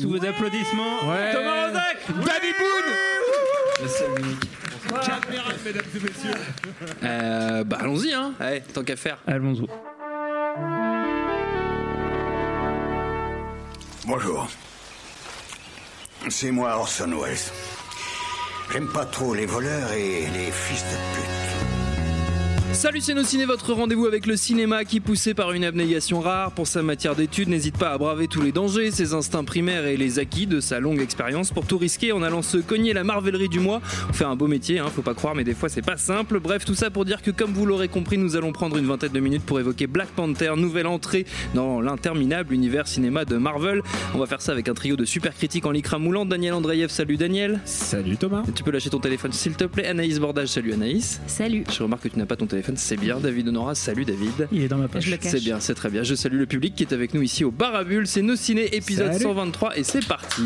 Sous vos applaudissements, Ouais. Thomas Rozak, David Boone Caméra, mesdames et messieurs. Euh, bah allons-y, hein. Allez, tant qu'à faire. Allons-y. Bonjour. C'est moi Orson Welles. J'aime pas trop les voleurs et les fils de pute. Salut c'est nos ciné, votre rendez-vous avec le cinéma qui poussé par une abnégation rare pour sa matière d'étude n'hésite pas à braver tous les dangers, ses instincts primaires et les acquis de sa longue expérience pour tout risquer en allant se cogner la marvellerie du mois. On fait un beau métier, hein, faut pas croire, mais des fois c'est pas simple. Bref, tout ça pour dire que comme vous l'aurez compris, nous allons prendre une vingtaine de minutes pour évoquer Black Panther, nouvelle entrée dans l'interminable univers cinéma de Marvel. On va faire ça avec un trio de super critiques en lycra moulant. Daniel Andreev, salut Daniel. Salut Thomas. Tu peux lâcher ton téléphone s'il te plaît. Anaïs Bordage, salut Anaïs. Salut. Je remarque que tu n'as pas ton téléphone, c'est bien. David Honora, salut David. Il est dans ma poche. C'est bien, c'est très bien. Je salue le public qui est avec nous ici au Barabule. C'est Nos Ciné, épisode Salut. 123 et c'est parti.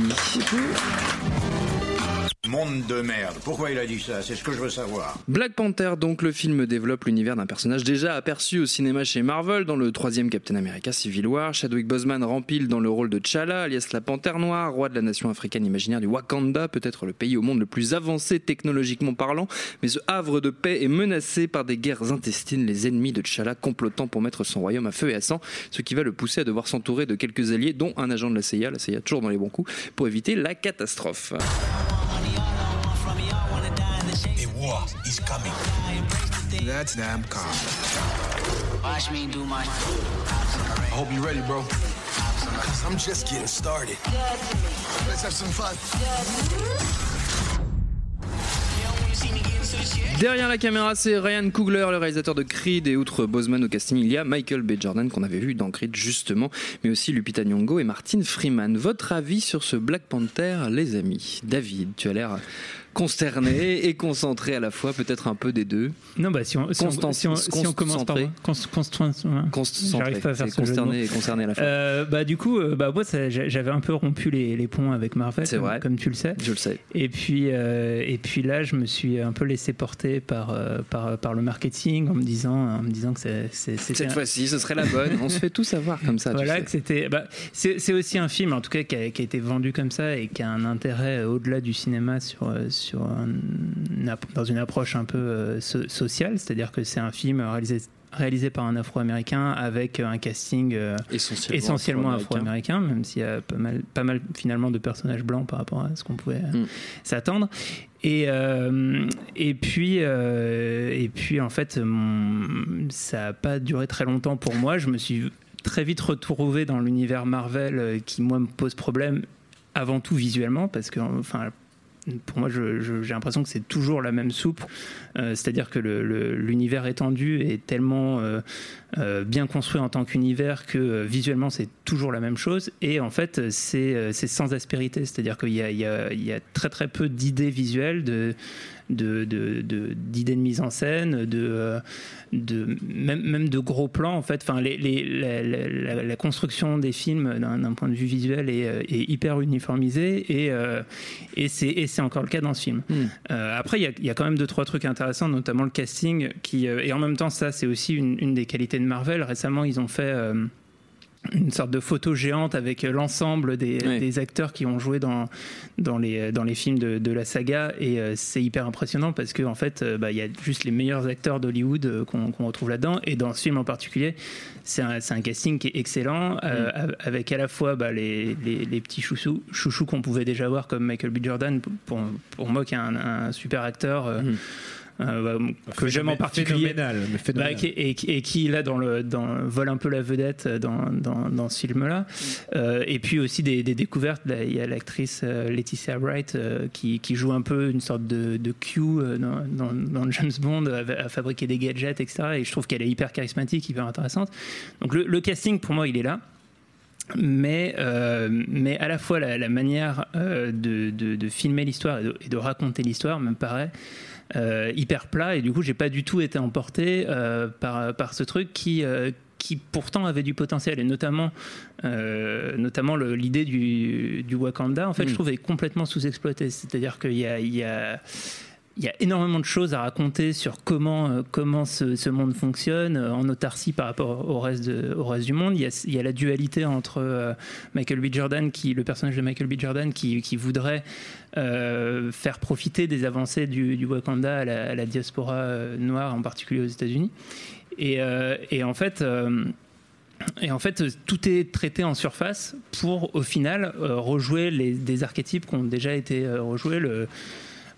Monde de merde. Pourquoi il a dit ça? C'est ce que je veux savoir. Black Panther, donc le film développe l'univers d'un personnage déjà aperçu au cinéma chez Marvel dans le troisième Captain America Civil War. Chadwick Boseman rempile dans le rôle de T'Challa, alias la Panthère Noire, roi de la nation africaine imaginaire du Wakanda, peut-être le pays au monde le plus avancé technologiquement parlant, mais ce havre de paix est menacé par des guerres intestines, les ennemis de T'Challa complotant pour mettre son royaume à feu et à sang, ce qui va le pousser à devoir s'entourer de quelques alliés, dont un agent de la CIA, la CIA toujours dans les bons coups, pour éviter la catastrophe. That's damn calm. Watch me do my. I hope you're ready, bro. Cause I'm just getting started. Let's have some fun. Derrière la caméra, c'est Ryan Coogler, le réalisateur de Creed, et outre Boseman au casting, il y a Michael B. Jordan qu'on avait vu dans Creed justement, mais aussi Lupita Nyong'o et Martin Freeman. Votre avis sur ce Black Panther, les amis? David, tu as l'air consterné et concentré à la fois, peut-être un peu des deux. Non, bah si on, si on, si on, si on commence par. concentré. Pas à faire consterné et concerné à la fois. Euh, bah du coup, euh, bah moi j'avais un peu rompu les, les ponts avec Marvel, comme, vrai. comme tu le sais. Je le sais. Et puis, euh, et puis là, je me suis un peu laissé porter par, euh, par, par le marketing en me disant, en me disant que c'est- Cette un- fois-ci, ce serait la bonne. On se fait tout savoir comme ça. tu voilà, sais. que c'était. Bah, c'est aussi un film, en tout cas, qui a, qui a été vendu comme ça et qui a un intérêt euh, au-delà du cinéma sur, euh, sur un- dans une approche un peu euh, so- sociale, c'est-à-dire que c'est un film réalisé réalisé par un Afro-américain avec un casting euh, Essentiellement, essentiellement afro-américain. même s'il y a pas mal, pas mal finalement de personnages blancs par rapport à ce qu'on pouvait euh, Mm. s'attendre. Et, euh, et, puis, euh, et puis, en fait, mon- ça n'a pas duré très longtemps pour moi. Je me suis très vite retrouvé dans l'univers Marvel euh, qui, moi, me pose problème avant tout visuellement, parce que, enfin, pour moi, j'ai l'impression que c'est toujours la même soupe. Euh, C'est-à-dire que l'univers étendu est tellement euh, euh, bien construit en tant qu'univers que visuellement c'est toujours la même chose. Et en fait, c'est sans aspérité. C'est-à-dire qu'il y, a- très très peu d'idées visuelles, de- de- de- d'idées de, mise en scène, de, euh, de même, même de gros plans en fait. Enfin, les, les- la, la- la- la construction des films d'un point de vue visuel est, euh, est hyper uniformisée et, euh, et c'est encore le cas dans ce film. Hmm. Euh, après, il y y, a quand même deux trois trucs intéressants, notamment le casting qui et en même temps ça c'est aussi une, une des qualités de Marvel. Récemment, ils ont fait une sorte de photo géante avec l'ensemble des, acteurs qui ont joué dans, dans, les, dans les films de, de la saga et euh, c'est hyper impressionnant parce que en fait euh, bah, il y a juste les meilleurs acteurs d'Hollywood euh, qu'on retrouve là-dedans et dans ce film en particulier c'est un, un casting qui est excellent av- avec à la fois bah, les, les, les petits chouchous, chouchous qu'on pouvait déjà voir comme Michael B. Jordan pour, pour moi qui est un, un super acteur Mhm. Euh, bah, que j'aime en particulier. bah, qui- et, qui- et qui là dans le dans, vole un peu la vedette dans, dans, dans ce film là et puis aussi des, des découvertes. Là, il y a l'actrice euh, Laetitia Wright euh, qui, qui joue un peu une sorte de, de Q euh, dans, James Bond à, à fabriquer des gadgets etc et je trouve qu'elle est hyper charismatique hyper intéressante. Donc le, le casting pour moi il est là. Mais, euh, mais à la fois la, la manière euh, de, de, de filmer l'histoire et, de- et de raconter l'histoire me paraît euh, hyper plat et du coup j'ai pas du tout été emporté euh, par, par ce truc qui, euh, qui pourtant avait du potentiel et notamment, euh, notamment l'idée du, du Wakanda en fait Mm. je trouve est complètement sous-exploitée c'est à dire qu'il y a, il y a il y a énormément de choses à raconter sur comment, euh, comment ce, monde fonctionne euh, en autarcie par rapport au reste, du monde. Il y a, la dualité entre euh, Michael B. Jordan, le personnage de Michael B. Jordan, qui, voudrait faire profiter des avancées du, Wakanda à la, diaspora noire, en particulier aux États-Unis. Et, en fait. tout est traité en surface pour, au final, rejouer des archétypes qui ont déjà été rejoués.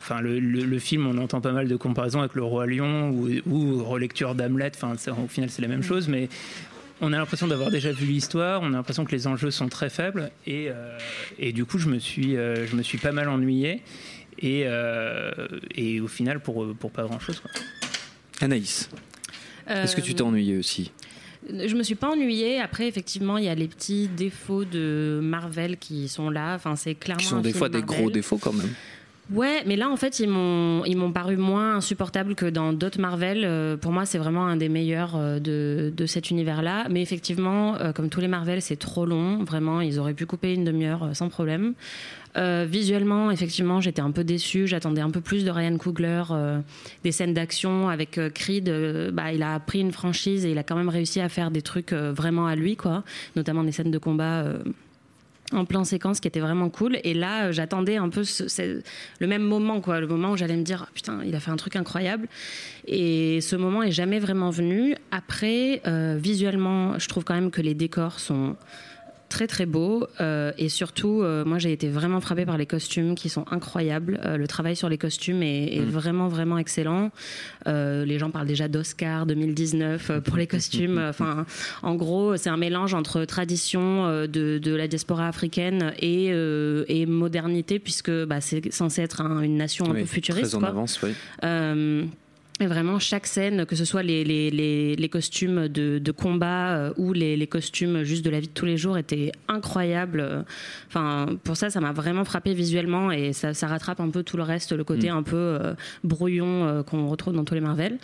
Enfin, le, le- le film, on entend pas mal de comparaisons avec Le Roi Lion ou, ou relecture d'Hamlet. Enfin, au final, c'est la même chose, mais on a l'impression d'avoir déjà vu l'histoire. On a l'impression que les enjeux sont très faibles, et, euh, et du coup, je me suis, euh, je me suis pas mal ennuyé. Et, euh, et au final, pour, pour pas grand chose. Anaïs, est-ce que tu t'es ennuyé aussi? Je me suis pas ennuyée. Après, effectivement, il y a les petits défauts de Marvel qui sont là. Enfin, c'est clairement Qui sont un des film fois des gros défauts quand même. Ouais, mais là, en fait, ils m'ont, ils m'ont paru moins insupportables que dans d'autres Marvel. Euh, pour moi, c'est vraiment un des meilleurs euh, de, de cet univers-là. Mais effectivement, euh, comme tous les Marvel, c'est trop long. Vraiment, ils auraient pu couper une demi-heure sans problème. Visuellement, effectivement, j'étais un peu déçue. J'attendais un peu plus de Ryan Coogler, des scènes d'action avec Creed. bah, il a pris une franchise et il a quand même réussi à faire des trucs vraiment à lui, quoi. Notamment des scènes de combat. En plan séquence qui était vraiment cool. Et là euh, j'attendais un peu ce- le même moment quoi. Le moment où j'allais me dire putain il a fait un truc incroyable. Et ce moment est jamais vraiment venu. Après euh, visuellement je trouve quand même que les décors sont très très beaux euh, et surtout euh, moi j'ai été vraiment frappée par les costumes qui sont incroyables. Euh, le travail sur les costumes est, est vraiment vraiment excellent. Les gens parlent déjà d'Oscar 2019 euh, pour les costumes. Enfin en gros c'est un mélange entre tradition de, de la diaspora africaine et, et modernité puisque bah, c'est censé être un- une nation un Oui, peu futuriste Très en quoi. avance, oui. Et vraiment, chaque scène, que ce soit les, les, les, les costumes de, de combat euh, ou les, les costumes juste de la vie de tous les jours, étaient incroyables. Euh, Enfin, pour ça, ça m'a vraiment frappé visuellement et ça, ça rattrape un peu tout le reste, le côté un peu euh, brouillon euh, qu'on retrouve dans tous les Marvel.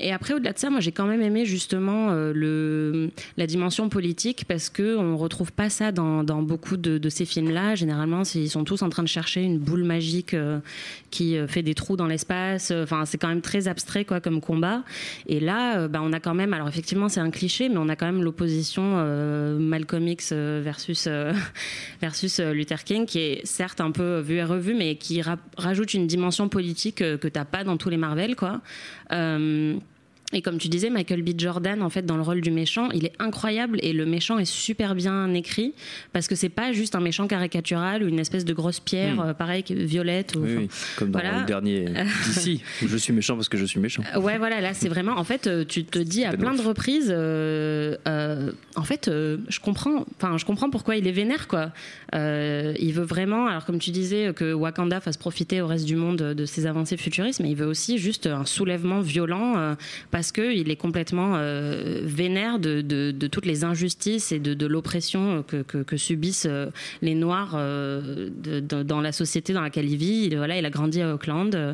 Et après, au-delà de ça, moi, j'ai quand même aimé justement le, la dimension politique parce que on retrouve pas ça dans, dans beaucoup de, de ces films-là. Généralement, ils sont tous en train de chercher une boule magique qui fait des trous dans l'espace. Enfin, c'est quand très abstrait quoi comme combat. Et là, euh, bah, on a quand même, alors effectivement, c'est un cliché, mais on a quand même l'opposition euh, Malcolm X euh, versus versus Luther King, qui est certes un peu vu et revu, mais qui ra- rajoute une dimension politique que t'as pas dans tous les Marvel, quoi. Et comme tu disais, Michael B. Jordan, en fait, dans le rôle du méchant, il est incroyable et le méchant est super bien écrit parce que c'est pas juste un méchant caricatural ou une espèce de grosse pierre, Mm. euh, pareil, violette. Ou, Oui, oui, comme dans voilà. le dernier d'ici, où je suis méchant parce que je suis méchant. Ouais, voilà, là, c'est vraiment. En fait, euh, tu te dis à plein ouf. de reprises, euh, euh, en fait, euh, je comprends. Enfin, je comprends pourquoi il est vénère, quoi. Euh, il veut vraiment, alors comme tu disais, que Wakanda fasse profiter au reste du monde de ses avancées futuristes, mais il veut aussi juste un soulèvement violent euh, parce que il est complètement euh, vénère de, de- de toutes les injustices et de, de l'oppression que, que- que subissent euh, les Noirs euh, dans la société dans laquelle il vit. Il, voilà, il a grandi à Auckland. euh,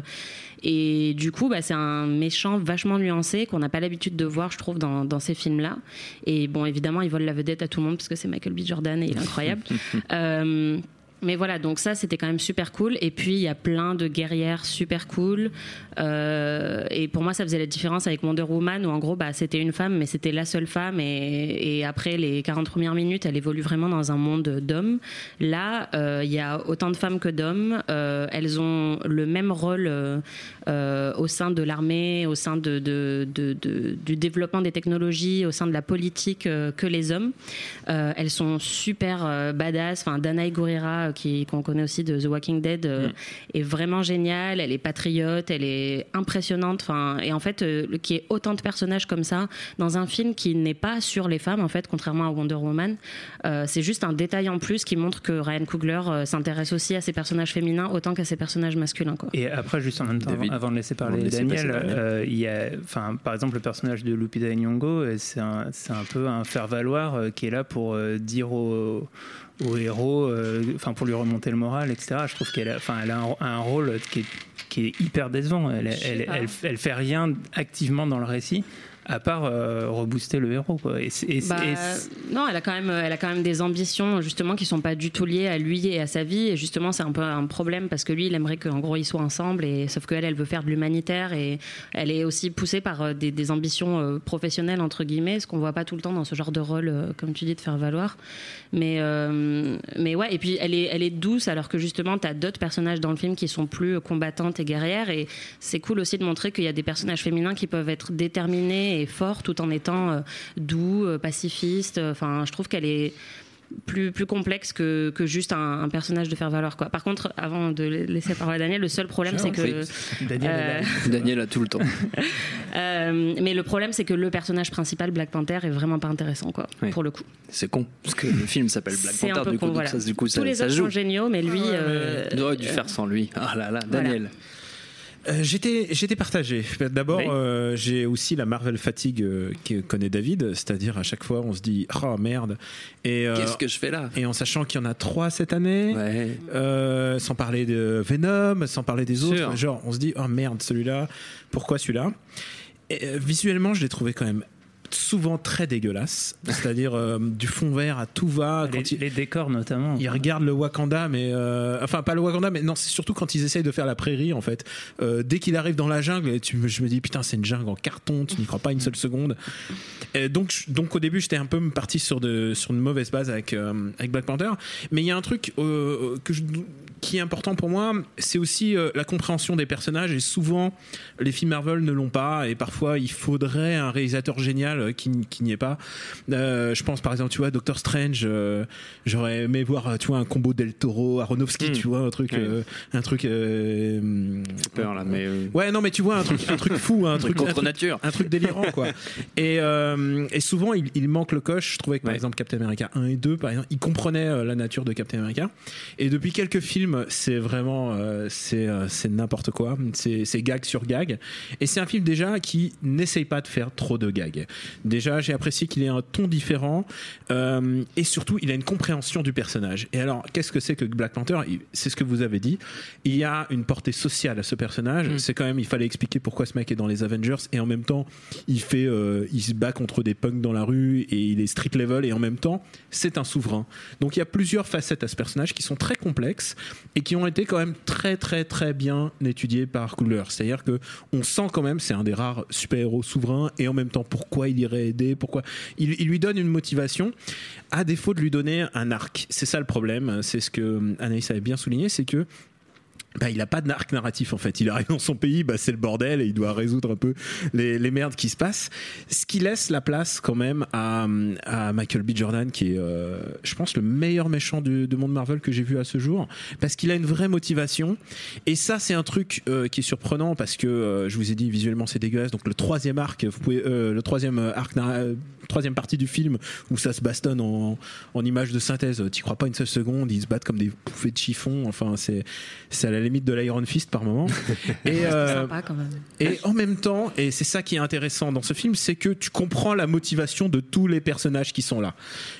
et du coup, bah, c'est un méchant vachement nuancé qu'on n'a pas l'habitude de voir, je trouve, dans, dans ces films-là. Et bon, évidemment, il vole la vedette à tout le monde parce que c'est Michael B. Jordan et il est incroyable. Euh, mais voilà, donc ça, c'était quand même super cool. Et puis, il y a plein de guerrières super cool. Euh, et pour moi, ça faisait la différence avec Wonder Woman, où en gros, bah, c'était une femme, mais c'était la seule femme. Et, et après les 40 premières minutes, elle évolue vraiment dans un monde d'hommes. Là, euh, il y a autant de femmes que d'hommes. Euh, elles ont le même rôle au sein de l'armée, au sein de, du développement des technologies, au sein de la politique que les hommes. Elles sont super badass. Enfin, Danae Gurira, qui qu'on connaît aussi de The Walking Dead, euh, est vraiment géniale. Elle est patriote, elle est impressionnante. Enfin, et en fait, euh, y ait autant de personnages comme ça dans un film qui n'est pas sur les femmes, en fait, contrairement à Wonder Woman, euh, c'est juste un détail en plus qui montre que Ryan Coogler euh, s'intéresse aussi à ses personnages féminins autant qu'à ses personnages masculins. Quoi. Et après, juste en même temps, David. avant, de laisser parler de Daniel, euh, il y a, enfin, par exemple, le personnage de Lupita Nyong'o, c'est un, c'est un peu un faire-valoir euh, qui est là pour euh, dire au, au héros, euh, enfin, pour lui remonter le moral, etc. Je trouve qu'elle a, enfin, elle a un, un rôle qui est, qui est hyper décevant. Elle, elle, elle, elle fait rien activement dans le récit. À part euh, rebooster le héros, quoi. Et, c'est- et c'est- Bah, et c'est- non, elle a quand même, elle a quand même des ambitions justement qui sont pas du tout liées à lui et à sa vie. Et justement, c'est un peu un problème parce que lui, il aimerait qu'en gros ils soient ensemble. Et sauf qu'elle, elle veut faire de l'humanitaire et elle est aussi poussée par euh, des, des ambitions euh, professionnelles entre guillemets, ce qu'on voit pas tout le temps dans ce genre de rôle, euh, comme tu dis, de faire valoir. Mais euh, mais ouais. Et puis elle est, elle est douce alors que justement, tu as d'autres personnages dans le film qui sont plus combattantes et guerrières. Et c'est cool aussi de montrer qu'il y a des personnages féminins qui peuvent être déterminés et forts tout en étant euh, doux, euh, pacifistes. Enfin, je trouve qu'elle est plus, plus complexe que, que juste un, un personnage de faire valoir. Quoi. Par contre, avant de laisser parler à Daniel, le seul problème, c'est que. Daniel est. Euh, Daniel a tout le temps. euh, mais le problème, c'est que le personnage principal, Black Panther, est vraiment pas intéressant, quoi, Oui. pour le coup. C'est con, parce que le film s'appelle Black C'est un Panther, peu du coup, con, voilà. ça, du coup, ça, Tous les ça autres joue. sont géniaux, mais lui. euh, Il aurait dû faire sans lui. Ah là là, Voilà. Euh, J'étais j'étais partagé. D'abord, Oui. euh, j'ai aussi la Marvel fatigue euh, que connaît David, c'est-à-dire à chaque fois on se dit oh merde et euh, Qu'est-ce que je fais là? et en sachant qu'il y en a trois cette année, Ouais. sans parler de Venom, sans parler des autres, genre on se dit oh merde celui-là, pourquoi celui-là? Et, Visuellement, je l'ai trouvé quand même souvent très dégueulasse, c'est-à-dire euh, du fond vert à tout va. les, Quand il, les décors notamment. ils regardent le Wakanda, mais euh, enfin pas le Wakanda, mais non, c'est surtout quand ils essayent de faire la prairie en fait. Euh, dès qu'il arrive dans la jungle, tu, je me dis putain c'est une jungle en carton, tu n'y crois pas une seule seconde. Et donc je- donc au début j'étais un peu parti sur de sur une mauvaise base avec avec Black Panther, mais il y a un truc que je qui est important pour moi, c'est aussi la compréhension des personnages et souvent les films Marvel ne l'ont pas et parfois il faudrait un réalisateur génial euh, qui, qui n'y est pas. Euh, je pense par exemple tu vois Doctor Strange, euh, j'aurais aimé voir tu vois un combo Del Toro, Aronofsky, Mm. tu vois un truc, euh, un truc. peur là, mais. Ouais non mais tu vois un truc, un truc fou, un truc, un contre truc- nature. un truc délirant quoi. Et, et souvent il, il manque le coche. Je trouvais que par Ouais. exemple Captain America 1 et 2 par exemple, il comprenait euh, la nature de Captain America. Et depuis quelques films, c'est vraiment euh, c'est euh, n'importe quoi. C'est gag sur gag. Et c'est un film déjà qui n'essaye pas de faire trop de gags. Déjà j'ai apprécié qu'il ait un ton différent euh, et surtout il a une compréhension du personnage. Et alors qu'est-ce que c'est que Black Panther? C'est ce que vous avez dit. Il y a une portée sociale à ce personnage. Mm. C'est quand même il fallait expliquer pourquoi ce mec est dans les Avengers et en même temps il fait euh, il se bat contre des punks dans la rue et il est street level et en même temps c'est un souverain donc il y a plusieurs facettes à ce personnage qui sont très complexes et qui ont été quand même très très très bien étudiées par Coogler c'est à dire que on sent quand même c'est un des rares super héros souverains et en même temps pourquoi il irait aider pourquoi? Il, il lui donne une motivation à défaut de lui donner un arc. C'est ça le problème c'est ce que Anaïs avait bien souligné c'est que bah, il a pas d'arc narratif en fait. Il arrive dans son pays, bah, c'est le bordel et il doit résoudre un peu les, merdes qui se passent. Ce qui laisse la place quand même à, Michael B. Jordan, qui est, euh, je pense, le meilleur méchant du, du monde Marvel que j'ai vu à ce jour, parce qu'il a une vraie motivation. Et ça, c'est un truc euh, qui est surprenant parce que euh, je vous ai dit visuellement c'est dégueulasse. Donc le troisième arc, le troisième arc, troisième partie du film où ça se bastonne en, en images de synthèse. T'y crois pas une seule seconde. Ils se battent comme des bouffées de chiffon. Enfin, c'est à la limite de l'Iron Fist par moment. Et, euh, sympa quand même. et en même temps, et c'est ça qui est intéressant dans ce film, c'est que tu comprends la motivation de tous les personnages qui sont là.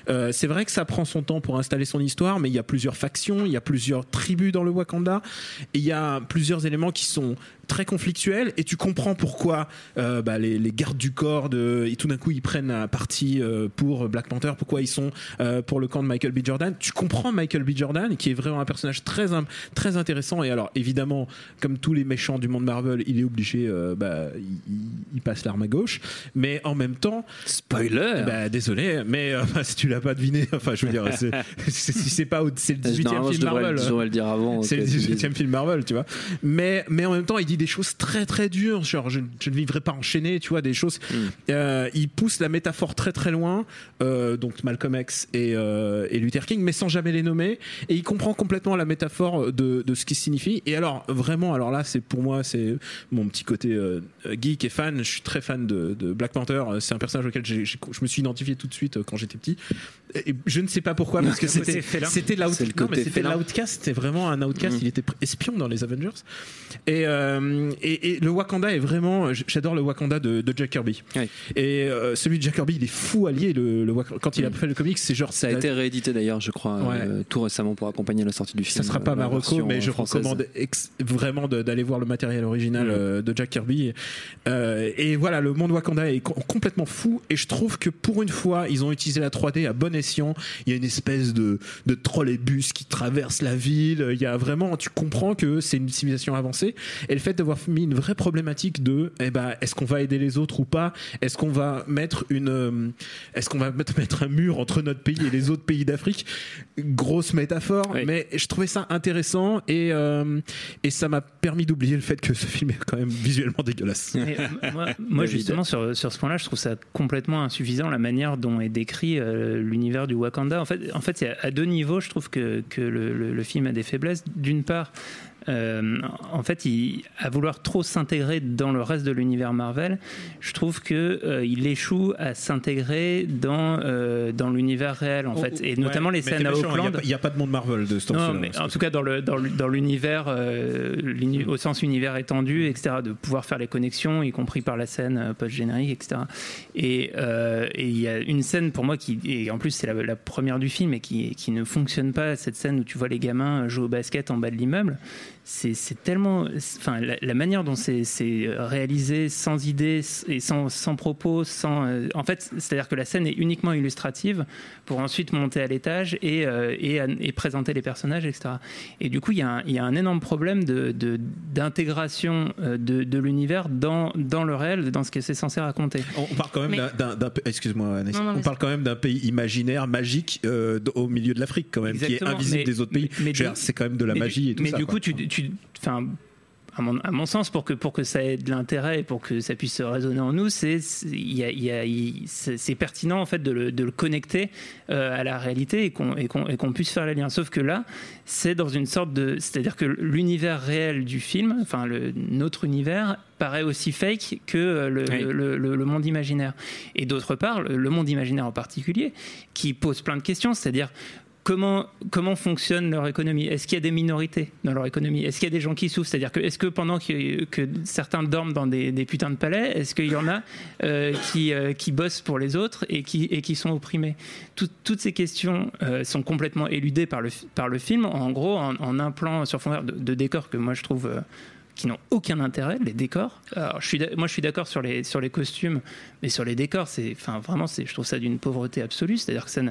Euh, c'est vrai que ça prend son temps pour installer son histoire, mais il y a plusieurs factions, il y a plusieurs tribus dans le Wakanda, et il y a plusieurs éléments qui sont très conflictuels, et tu comprends pourquoi euh, bah, les, les gardes du corps, de, et tout d'un coup ils prennent un parti euh, pour Black Panther, pourquoi ils sont euh, pour le camp de Michael B. Jordan. Tu comprends Michael B. Jordan, qui est vraiment un personnage très, très intéressant, et alors évidemment, comme tous les méchants du monde Marvel, il est obligé, bah, il, passe l'arme à gauche, mais en même temps, Spoiler bah, désolé, mais si tu l'as pas deviné, enfin je veux dire, c'est, c'est, si c'est pas, c'est le 18e Normalement, je film Marvel. le dire avant. C'est le tu dises. 18e film Marvel, tu vois. Mais, mais en même temps, il dit dit des choses très très dures, genre je, je ne vivrai pas enchaîné, tu vois, des choses. Euh, il pousse la métaphore très très loin, euh, donc Malcolm X et, euh, et Luther King, mais sans jamais les nommer, et il comprend complètement la métaphore de, de ce qui signifie. Et alors vraiment, alors là, c'est pour moi, c'est mon petit côté geek et fan. Je suis très fan de, de Black Panther. C'est un personnage auquel je me suis identifié tout de suite quand j'étais petit. Et je ne sais pas pourquoi, parce que c'était c'était l'outcast. C'était vraiment un outcast. Mm. Il était espion dans les Avengers. Et, euh, et, et le Wakanda est vraiment. J'adore le Wakanda de, de Jack Kirby. Et euh, celui de Jack Kirby, il est fou allié. Le, le quand il a fait le comics, c'est genre. Mm. Ça a été réédité d'ailleurs, je crois, Ouais. euh, tout récemment pour accompagner la sortie du film. Ça sera pas euh, ma reco, mais je euh, française. recommande vraiment d'aller voir le matériel original Mm. euh, de Jack Kirby. Euh, et voilà, le monde Wakanda est co- complètement fou. Et je trouve que pour une fois, ils ont utilisé la 3D à bon escient. Il y a une espèce de, de trolleybus qui traverse la ville. Il y a vraiment, tu comprends que c'est une civilisation avancée. Et le fait d'avoir mis une vraie problématique de, eh ben, est-ce qu'on va aider les autres ou pas? Est-ce qu'on va mettre une, euh, est-ce qu'on va mettre, un mur entre notre pays et les autres pays d'Afrique? Grosse métaphore, Oui. mais je trouvais ça intéressant et, euh, et ça m'a permis d'oublier le fait que ce film est quand même visuellement dégueulasse. Mais, euh, moi, justement, sur, sur ce point-là, je trouve ça complètement insuffisant la manière dont est décrit euh, l'univers du Wakanda. En fait, en fait, c'est à, à deux niveaux, je trouve que, que le, le- le film a des faiblesses. D'une part, euh, en fait, il, à vouloir trop s'intégrer dans le reste de l'univers Marvel, je trouve que euh, il échoue à s'intégrer dans euh, dans l'univers réel, en fait, et notamment les scènes à Auckland. Il n'y a, pas de monde Marvel de ce temps-là. mais en tout cas dans le dans, l'univers l'uni- au sens univers étendu, etc. De pouvoir faire les connexions, y compris par la scène post générique, etc. Et et il y a une scène pour moi qui et en plus c'est la, la première du film et qui qui ne fonctionne pas. Cette scène où tu vois les gamins jouer au basket en bas de l'immeuble, c'est tellement, enfin la, la manière dont c'est réalisé sans idée et sans sans propos, sans euh, en fait c'est-à-dire que la scène est uniquement illustrative pour ensuite monter à l'étage et, euh, et, et présenter les personnages, etc. Et du coup, il y a un, il y a un énorme problème de- de- d'intégration euh, de, de l'univers dans, dans le réel, dans ce que c'est censé raconter. On parle quand même d'un- Excuse-moi, on mais parle quand même d'un pays imaginaire, magique, euh, au milieu de l'Afrique, quand même, qui est invisible mais- des autres pays. C'est quand même de la mais magie du, et tout mais ça. du quoi. coup, tu, tu, enfin, à mon, à mon sens, pour que, pour que ça ait de l'intérêt et pour que ça puisse résonner en nous, c'est c'est- il y a- il y a- il- c'est c'est pertinent en fait de le, de le connecter euh, à la réalité et qu'on et qu'on et qu'on puisse faire les liens. Sauf que là, c'est dans une sorte de, c'est-à-dire que l'univers réel du film, enfin le, notre univers paraît aussi fake que euh, le, Oui. le, le- le monde imaginaire. Et d'autre part, le, le monde imaginaire en particulier, qui pose plein de questions, c'est-à-dire comment, fonctionne leur économie? Est-ce qu'il y a des minorités dans leur économie? Est-ce qu'il y a des gens qui souffrent? C'est-à-dire que est-ce que pendant que, certains dorment dans des, putains de palais, est-ce qu'il y en a euh, qui, euh, qui bossent pour les autres et qui, sont opprimés? Tout- Toutes ces questions euh, sont complètement éludées par le, film, en gros, en, en un plan sur fond de, de décors que moi je trouve... qui n'ont aucun intérêt, les décors. Alors, je suis, d'a- moi, je suis d'accord sur les, sur les costumes, mais sur les décors, c'est, enfin, vraiment, c'est, je trouve ça d'une pauvreté absolue. C'est-à-dire que ça,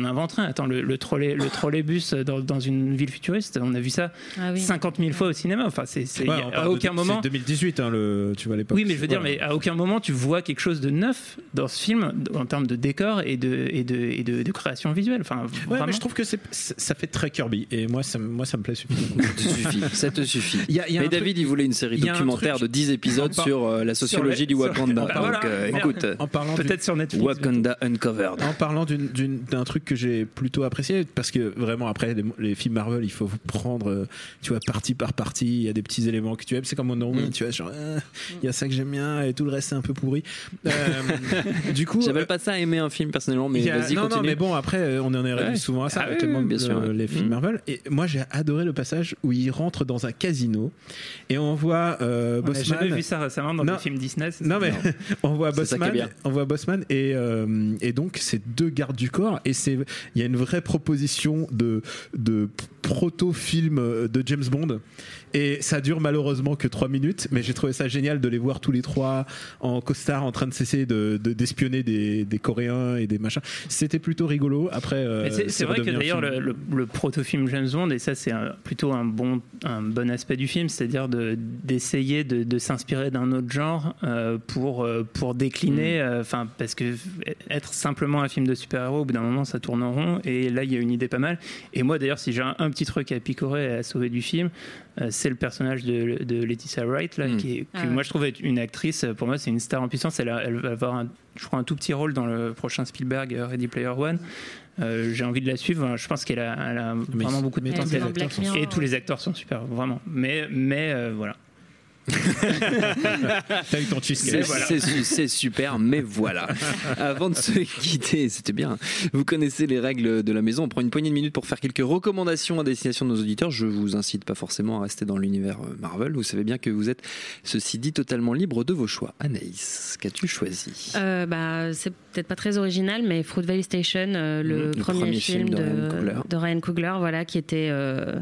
n'invente rien. Attends, le, le, trolley, le trolleybus dans, dans une ville futuriste, on a vu ça Ah oui. 50 000 fois au cinéma. Enfin, c'est, Ouais, à de- aucun moment. C'est 2018, hein, le, tu vois, à l'époque. Oui, mais je veux dire, mais à aucun moment tu vois quelque chose de neuf dans ce film en termes de décor et de, et de, et de, de création visuelle. Enfin, Ouais, vraiment. mais je trouve que c'est- ça fait très Kirby et moi ça, me- moi, ça me plaît suffisamment. Ça te suffit, ça te suffit. Il y a- il y a Mais un truc- David, il voulait une série un documentaire de 10 épisodes par- sur euh, la sociologie du sur- Wakanda. Bah Donc, voilà. euh, écoute, en parlant Peut-être sur Netflix. Wakanda Uncovered. En parlant d'un truc que j'ai plutôt apprécié, parce que vraiment après les, les films Marvel, il faut vous prendre, euh, tu vois, partie par partie. Il y a des petits éléments que tu aimes. C'est comme Wonder Woman, Mm. tu vois, genre, euh, il y a ça que j'aime bien et tout le reste c'est un peu pourri. Euh, du coup, J'appelle euh, pas ça aimer un film personnellement, mais vas-y, non, continue. non, mais bon, après, on en est réduit Ouais. souvent à ça Ah avec oui, le oui, monde- bien sûr, les films Mm. Marvel. Et moi, j'ai adoré le passage où il rentre dans un casino et on voit euh, On Bossman. jamais vu ça récemment dans Non. des films Disney. Non mais on voit Bossman, on voit Bossman et euh, et donc c'est deux gardes du corps et c'est il y a une vraie proposition de de proto film de James Bond et ça dure malheureusement que trois minutes mais j'ai trouvé ça génial de les voir tous les trois en costard en train de cesser de de- d'espionner des, des Coréens et des machins c'était plutôt rigolo après euh, c'est- vrai que d'ailleurs le, le- le proto-film James Bond, et ça c'est plutôt un bon, un bon aspect du film, c'est-à-dire de d'essayer de, de s'inspirer d'un autre genre euh, pour euh, pour décliner. euh, Enfin, parce que être simplement un film de super-héros, au bout d'un moment, ça tourne en rond. Et là, il y a une idée pas mal. Et moi, d'ailleurs, si j'ai un, un petit truc à picorer et à sauver du film, euh, c'est le personnage de, de Laetitia Wright, là, Mm. qui, est- Ah ouais. moi je trouve être une actrice. Pour moi, c'est une star en puissance. Elle, a- elle va avoir, un, je crois, un tout petit rôle dans le prochain Spielberg Ready Player One. Euh, j'ai envie de la suivre. Je pense qu'elle a, elle a vraiment beaucoup de potentiel. Et tous les acteurs sont super, vraiment. Mais, mais euh, voilà. T'as eu ton C'est cheesecake. super, mais voilà. Avant de se quitter, c'était bien. Vous connaissez les règles de la maison. On prend une poignée de minutes pour faire quelques recommandations à destination de nos auditeurs. Je vous incite pas forcément à rester dans l'univers euh, Marvel. Vous savez bien que vous êtes, ceci dit, totalement libre de vos choix. Anaïs, qu'as-tu choisi? Euh, bah, c'est peut-être pas très original, mais Fruit Valley Station, euh, le, le premier, premier film, film de Ryan Coogler. de Ryan Coogler, voilà, qui était euh,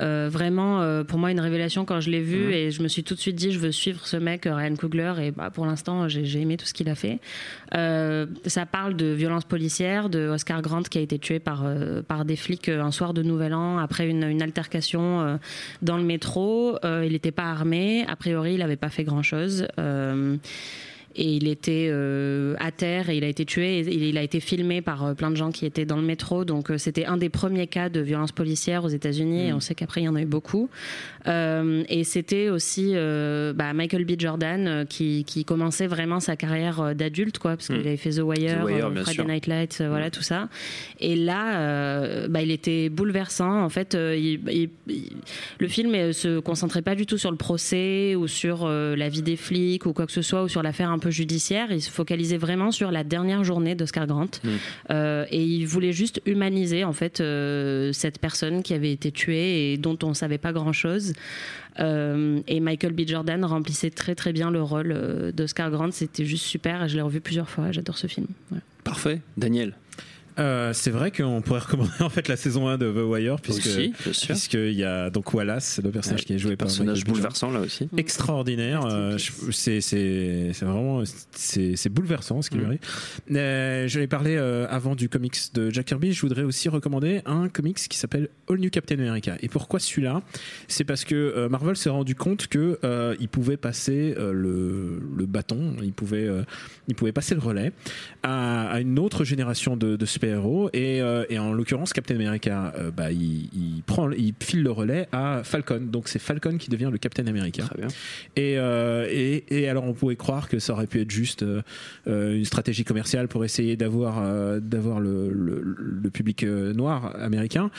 euh, vraiment euh, pour moi une révélation quand je l'ai vu Mhm. et je me suis tout de suite dit je veux suivre ce mec euh, Ryan Coogler et bah, pour l'instant j'ai aimé tout ce qu'il a fait. Euh, ça parle de violence policière, de Oscar Grant qui a été tué par par des flics un soir de Nouvel An après une, une altercation dans le métro. Il n'était pas armé, a priori il n'avait pas fait grand chose. Et il était euh, à terre et il a été tué. Et il a été filmé par euh, plein de gens qui étaient dans le métro. Donc euh, c'était un des premiers cas de violence policière aux États-Unis. Et on sait qu'après il y en a eu beaucoup. Et c'était aussi bah, Michael B. Jordan qui, qui commençait vraiment sa carrière d'adulte, quoi, parce qu'il Mm. avait fait The Wire, The Wire, bien Friday sûr. Night Lights, voilà tout ça. Et là, bah, il était bouleversant. En fait, il- il- il- le film se concentrait pas du tout sur le procès ou sur la vie des flics ou quoi que ce soit ou sur l'affaire un peu judiciaire. Il se focalisait vraiment sur la dernière journée d'Oscar Grant Euh, et il voulait juste humaniser en fait euh, cette personne qui avait été tuée et dont on savait pas grand chose. et Michael B. Jordan remplissait très très bien le rôle euh, d'Oscar Grant. C'était juste super. et Je l'ai revu plusieurs fois. J'adore ce film. Ouais. Parfait. Daniel Euh, c'est vrai qu'on pourrait recommander en fait la saison 1 de The Wire puisque Aussi, sûr. puisqu'il y a donc Wallace le personnage Ouais, qui est joué par personnage B. Jordan. bouleversant là aussi. extraordinaire. Euh, je- c'est c'est c'est vraiment c'est c'est bouleversant ce qui lui Mm. arrive. Euh, J'allais parler euh, avant du comics de Jack Kirby. Je voudrais aussi recommander un comics qui s'appelle All New Captain America. Et pourquoi celui-là? C'est parce que Marvel s'est rendu compte que il pouvait passer le, le bâton, il pouvait il pouvait passer le relais à, à une autre génération de, de super-héros. Et, euh, et en l'occurrence, Captain America, euh, bah, il, il prend, il file le relais à Falcon. Donc c'est Falcon qui devient le Captain America. Très bien. Et, euh, et, et alors on pouvait croire que ça aurait pu être juste une stratégie commerciale pour essayer d'avoir d'avoir le, le, le public noir américain.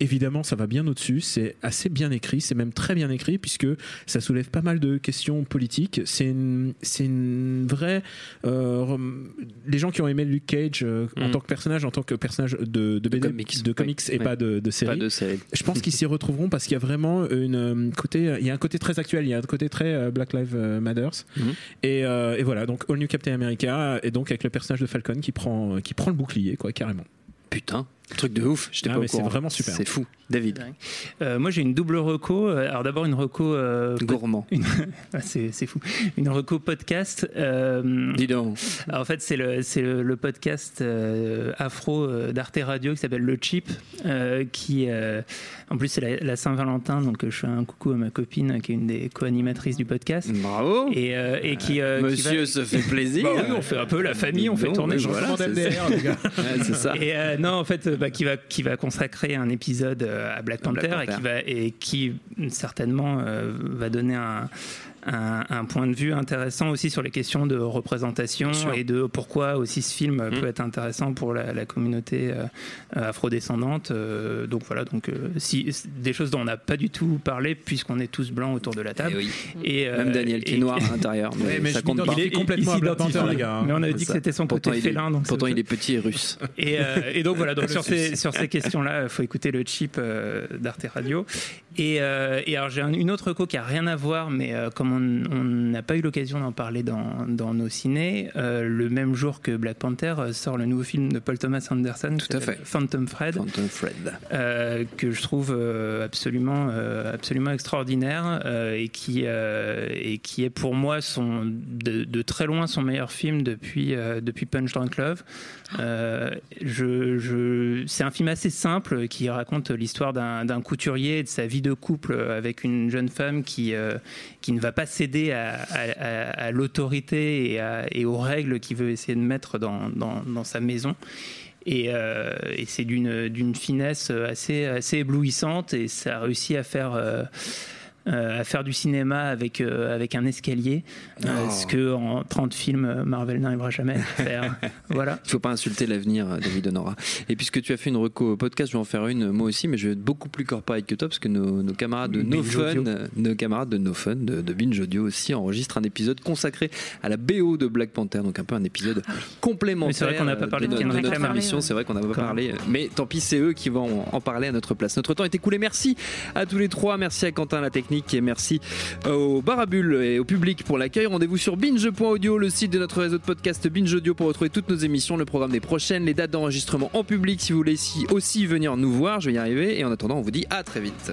Évidemment, ça va bien au-dessus. C'est assez bien écrit. C'est même très bien écrit puisque ça soulève pas mal de questions politiques. C'est une une vraie. les gens qui ont aimé Luke Cage euh, en Mm. tant que personnage, en tant que personnage de de, BD, comics. de comics et pas de, de série. Pas de série. Je pense qu'ils s'y retrouveront parce qu'il y a vraiment une euh, côté, il y a un côté très actuel, il y a un côté très euh, Black Lives Matters. Mhm. Et, et voilà, donc All New Captain America et donc avec le personnage de Falcon qui prend, qui prend le bouclier, quoi, carrément. Putain, truc de ouf. J'étais Ah, pas mais c'est vraiment super. C'est fou. David, Euh, moi, j'ai une double reco. Alors, d'abord, une reco. euh, gourmand. une- Ah, c'est c'est fou. Une reco podcast. euh, Dis donc. alors, en fait, c'est le, c'est le, le podcast euh, afro euh, d'Arte Radio qui s'appelle Le Chip. euh, qui, euh, en plus, c'est la, la Saint-Valentin. Donc, euh, je fais un coucou à ma copine qui est une des co-animatrices du podcast. Bravo. Et, euh, et qui. euh, qui va- Monsieur se fait plaisir. Bah oui, on fait un peu la famille, on fait Non, tourner. je voilà, c'est ça. Et euh, non, en fait, euh, bah, qui va qui va consacrer un épisode euh, à Black Panther, Black et qui va et qui certainement euh, va donner un, un un point de vue intéressant aussi sur les questions de représentation et de pourquoi aussi ce film Mm. peut être intéressant pour la, la communauté euh, afrodescendante. Euh, donc voilà, donc euh, si des choses dont on n'a pas du tout parlé puisqu'on est tous blancs autour de la Eh table. oui. Et, euh, Même Daniel qui est noir à l'intérieur. Mais, Ouais, mais ça je compte pas. m'identifie complètement à Black. Panther, les gars, hein. Mais on avait dit que c'était son Pourtant, côté il est- félin. Donc Pourtant, il est petit et russe. et, euh, et donc voilà, donc sur ces, sur ces questions-là, il faut écouter le chip euh, d'Arte Radio. Et, euh, et alors j'ai un- une autre reco qui a rien à voir, mais euh, comme on n'a pas eu l'occasion d'en parler dans, dans nos ciné, euh, le même jour que Black Panther euh, sort le nouveau film de Paul Thomas Anderson, qui Tout à s'appelle fait. Phantom Fred. Phantom Fred. Euh, que je trouve absolument, absolument extraordinaire et, qui, et qui est pour moi son, de, de très loin son meilleur film depuis, depuis Punch Drunk Love. Je, je, c'est un film assez simple qui raconte l'histoire d'un couturier et de sa vie de couple avec une jeune femme qui, qui ne va pas céder à, l'autorité et, aux règles qu'il veut essayer de mettre dans, sa maison. Et, et c'est d'une finesse assez, assez éblouissante et ça a réussi à faire euh, à faire du cinéma avec, euh, avec un escalier, euh, oh. ce que en 30 films Marvel n'arrivera jamais à faire. voilà. Il ne faut pas insulter l'avenir, David Honora. Et puisque tu as fait une reco podcast, je vais en faire une moi aussi, mais je vais être beaucoup plus corporate que toi parce que nos, nos camarades de No Fun, nos camarades de No Fun, de, de, Binge Audio aussi, enregistrent un épisode consacré à la BO de Black Panther, donc un peu un épisode ah complémentaire. C'est vrai qu'on n'a pas parlé de, de, notre émission, c'est vrai qu'on n'a pas parlé, mais tant pis, c'est eux qui vont en parler à notre place. Notre temps est écoulé. Merci à tous les trois, merci à Quentin la technique et merci au Barabule et au public pour l'accueil. Rendez-vous sur binge.audio, le site de notre réseau de podcast Binge Audio pour retrouver toutes nos émissions, le programme des prochaines, les dates d'enregistrement en public si vous voulez aussi venir nous voir. Je vais y arriver et en attendant, on vous dit à très vite.